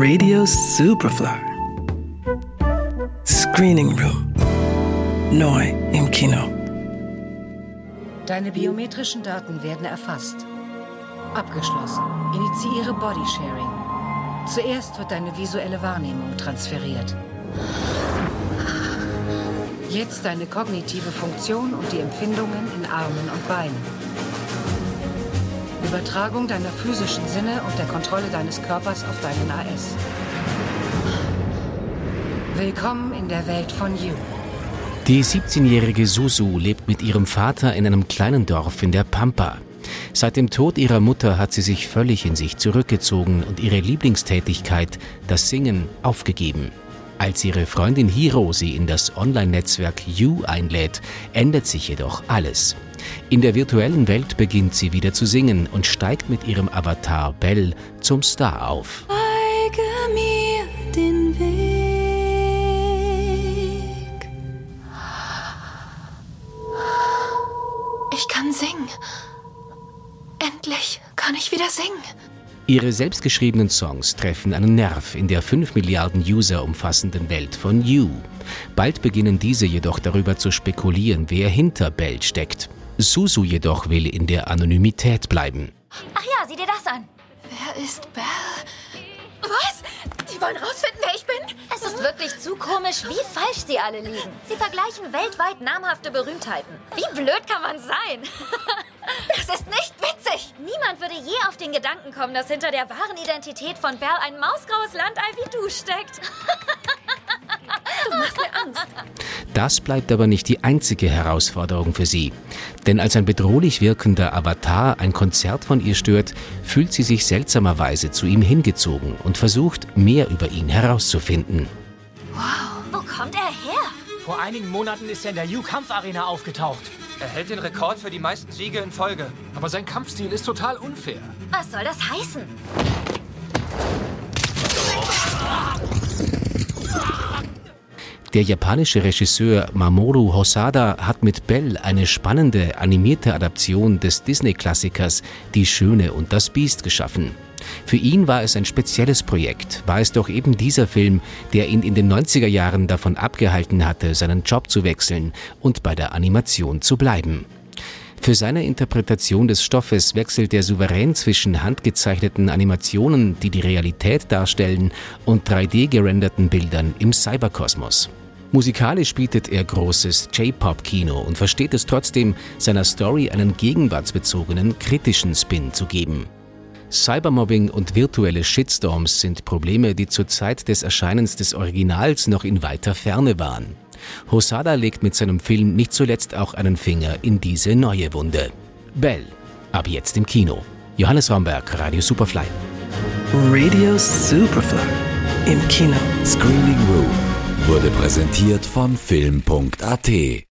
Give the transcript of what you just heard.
Radio Superfly. Screening Room. Neu im Kino. Deine biometrischen Daten werden erfasst. Abgeschlossen. Initiiere Bodysharing. Zuerst wird deine visuelle Wahrnehmung transferiert. Jetzt deine kognitive Funktion und die Empfindungen in Armen und Beinen. Übertragung deiner physischen Sinne und der Kontrolle deines Körpers auf deinen AS. Willkommen in der Welt von You. Die 17-jährige Susu lebt mit ihrem Vater in einem kleinen Dorf in der Pampa. Seit dem Tod ihrer Mutter hat sie sich völlig in sich zurückgezogen und ihre Lieblingstätigkeit, das Singen, aufgegeben. Als ihre Freundin Hiro sie in das Online-Netzwerk You einlädt, ändert sich jedoch alles. In der virtuellen Welt beginnt sie wieder zu singen und steigt mit ihrem Avatar Belle zum Star auf. Zeige mir den Weg. Ich kann singen. Endlich kann ich wieder singen. Ihre selbstgeschriebenen Songs treffen einen Nerv in der 5 Milliarden User umfassenden Welt von You. Bald beginnen diese jedoch darüber zu spekulieren, wer hinter Bell steckt. Susu jedoch will in der Anonymität bleiben. Ach ja, sieh dir das an. Wer ist Belle? Was? Die wollen rausfinden, wer ich bin? Es ist wirklich zu komisch, wie falsch sie alle liegen. Sie vergleichen weltweit namhafte Berühmtheiten. Wie blöd kann man sein? Das ist nicht witzig. Niemand würde je auf den Gedanken kommen, dass hinter der wahren Identität von Belle ein mausgraues Landei wie du steckt. Das bleibt aber nicht die einzige Herausforderung für sie. Denn als ein bedrohlich wirkender Avatar ein Konzert von ihr stört, fühlt sie sich seltsamerweise zu ihm hingezogen und versucht, mehr über ihn herauszufinden. Wo kommt er her? Vor einigen Monaten ist er in der U-Kampfarena aufgetaucht. Er hält den Rekord für die meisten Siege in Folge. Aber sein Kampfstil ist total unfair. Was soll das heißen? Der japanische Regisseur Mamoru Hosada hat mit Bell eine spannende animierte Adaption des Disney-Klassikers Die Schöne und das Biest geschaffen. Für ihn war es ein spezielles Projekt, war es doch eben dieser Film, der ihn in den 90er Jahren davon abgehalten hatte, seinen Job zu wechseln und bei der Animation zu bleiben. Für seine Interpretation des Stoffes wechselt er souverän zwischen handgezeichneten Animationen, die die Realität darstellen, und 3D-gerenderten Bildern im Cyberkosmos. Musikalisch bietet er großes J-Pop-Kino und versteht es trotzdem, seiner Story einen gegenwartsbezogenen, kritischen Spin zu geben. Cybermobbing und virtuelle Shitstorms sind Probleme, die zur Zeit des Erscheinens des Originals noch in weiter Ferne waren. Hosada legt mit seinem Film nicht zuletzt auch einen Finger in diese neue Wunde. Bell, ab jetzt im Kino. Johannes Raumberg, Radio Superfly. Radio Superfly. Im Kino. Screening Room wurde präsentiert von Film.at.